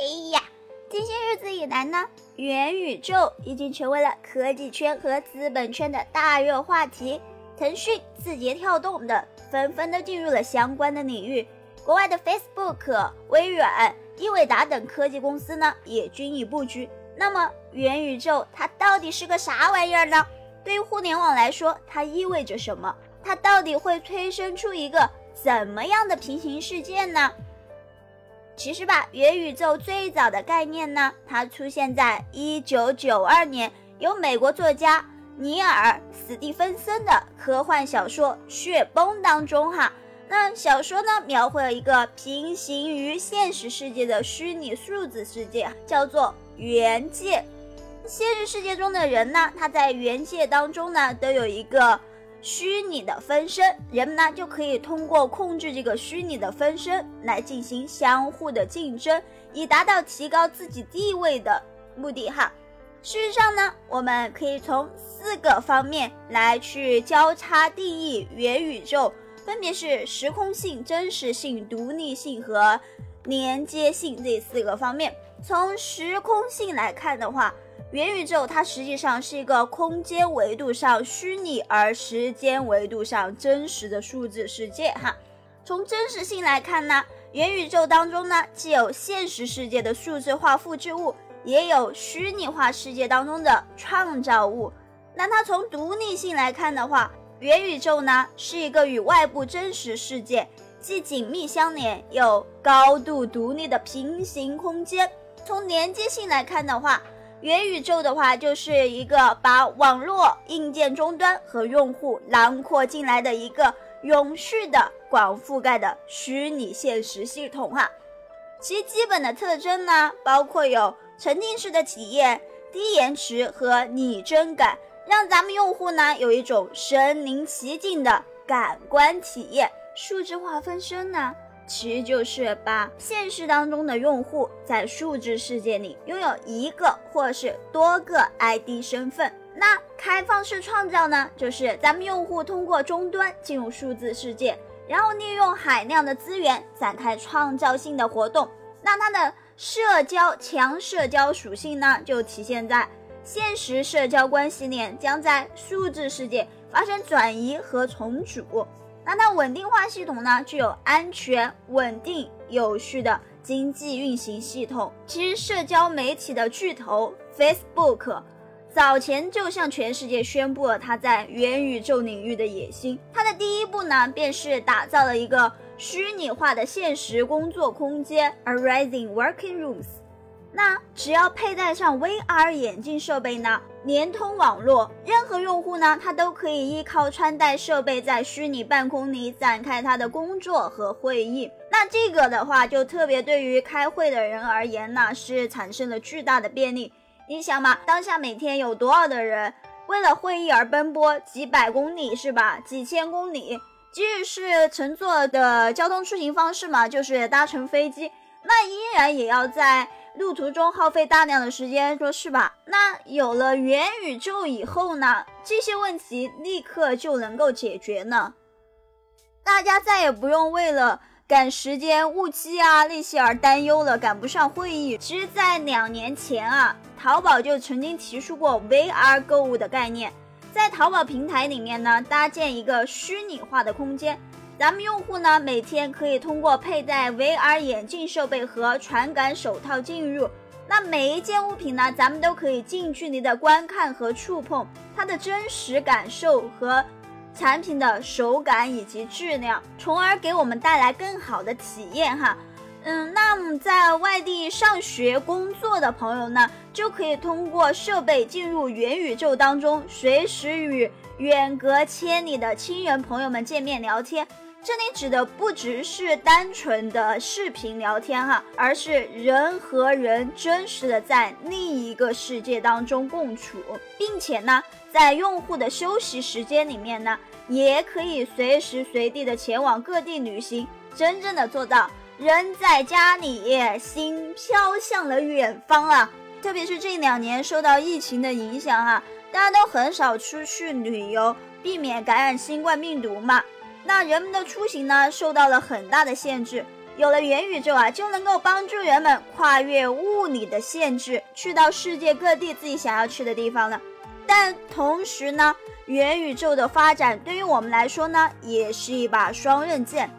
哎呀，近些日子以来呢，元宇宙已经成为了科技圈和资本圈的大热话题。腾讯、字节跳动等纷纷的进入了相关的领域，国外的 Facebook、微软、英伟达等科技公司呢也均已布局。那么，元宇宙它到底是个啥玩意儿呢？对于互联网来说，它意味着什么？它到底会催生出一个怎么样的平行世界呢？其实吧，元宇宙最早的概念呢，它出现在一九九二年，由美国作家尼尔·史蒂芬森的科幻小说《雪崩》当中哈。那小说呢，描绘了一个平行于现实世界的虚拟数字世界，叫做元界。现实世界中的人呢，他在元界当中呢，都有一个。虚拟的分身，人们呢就可以通过控制这个虚拟的分身来进行相互的竞争，以达到提高自己地位的目的哈。事实上呢，我们可以从四个方面来去交叉定义元宇宙，分别是时空性、真实性、独立性和连接性这四个方面。从时空性来看的话，元宇宙它实际上是一个空间维度上虚拟而时间维度上真实的数字世界哈。从真实性来看呢，元宇宙当中呢既有现实世界的数字化复制物，也有虚拟化世界当中的创造物。那它从独立性来看的话，元宇宙呢是一个与外部真实世界既紧密相连又高度独立的平行空间。从连接性来看的话，元宇宙的话，就是一个把网络、硬件终端和用户囊括进来的一个永续的、广覆盖的虚拟现实系统哈。其基本的特征呢，包括有沉浸式的体验、低延迟和拟真感，让咱们用户呢有一种身临其境的感官体验。数字化分身呢？其实就是把现实当中的用户在数字世界里拥有一个或是多个 ID 身份。那开放式创造呢，就是咱们用户通过终端进入数字世界，然后利用海量的资源展开创造性的活动。那它的社交强社交属性呢，就体现在现实社交关系链将在数字世界发生转移和重组。那它稳定化系统呢，具有安全、稳定、有序的经济运行系统。其实，社交媒体的巨头 Facebook 早前就向全世界宣布了它在元宇宙领域的野心。它的第一步呢，便是打造了一个虚拟化的现实工作空间 a Rising Working Rooms。那只要佩戴上 VR 眼镜设备呢，联通网络，任何用户呢，他都可以依靠穿戴设备在虚拟半空里展开他的工作和会议。那这个的话，就特别对于开会的人而言呢，是产生了巨大的便利。你想嘛，当下每天有多少的人为了会议而奔波几百公里，是吧？几千公里，即使是乘坐的交通出行方式嘛，就是搭乘飞机，那依然也要在。路途中耗费大量的时间，说是吧？那有了元宇宙以后呢？这些问题立刻就能够解决呢。大家再也不用为了赶时间、误机啊那些而担忧了，赶不上会议。其实，在两年前啊，淘宝就曾经提出过 VR 购物的概念，在淘宝平台里面呢，搭建一个虚拟化的空间。咱们用户呢，每天可以通过佩戴 VR 眼镜设备和传感手套进入。那每一件物品呢，咱们都可以近距离的观看和触碰它的真实感受和产品的手感以及质量，从而给我们带来更好的体验哈。嗯，那么在外地上学工作的朋友呢，就可以通过设备进入元宇宙当中，随时与远隔千里的亲人朋友们见面聊天。这里指的不只是单纯的视频聊天哈，而是人和人真实的在另一个世界当中共处，并且呢，在用户的休息时间里面呢，也可以随时随地的前往各地旅行，真正的做到人在家里，心飘向了远方啊！特别是这两年受到疫情的影响哈，大家都很少出去旅游，避免感染新冠病毒嘛。那人们的出行呢，受到了很大的限制。有了元宇宙啊，就能够帮助人们跨越物理的限制，去到世界各地自己想要去的地方了。但同时呢，元宇宙的发展对于我们来说呢，也是一把双刃剑。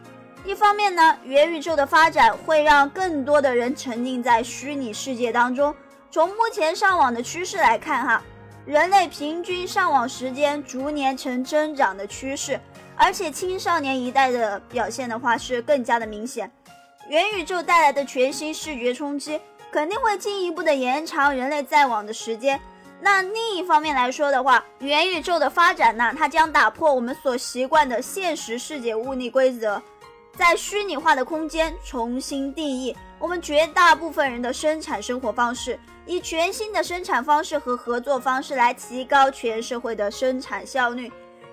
一方面呢，元宇宙的发展会让更多的人沉浸在虚拟世界当中。从目前上网的趋势来看，哈，人类平均上网时间逐年呈增长的趋势，而且青少年一代的表现的话是更加的明显。元宇宙带来的全新视觉冲击，肯定会进一步的延长人类在网的时间。那另一方面来说的话，元宇宙的发展呢，它将打破我们所习惯的现实世界物理规则，在虚拟化的空间重新定义我们绝大部分人的生产生活方式，以全新的生产方式和合作方式来提高全社会的生产效率。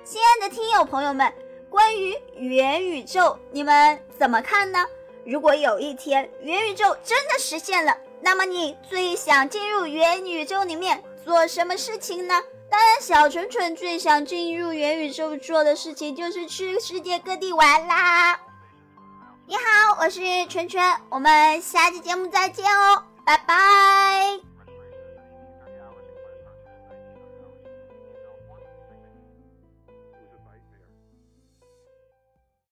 亲爱的听友朋友们，关于元宇宙，你们怎么看呢？如果有一天元宇宙真的实现了，那么你最想进入元宇宙里面做什么事情呢？当然，小纯纯最想进入元宇宙做的事情就是去世界各地玩啦。你好，我是纯纯，我们下期节目再见哦，拜拜。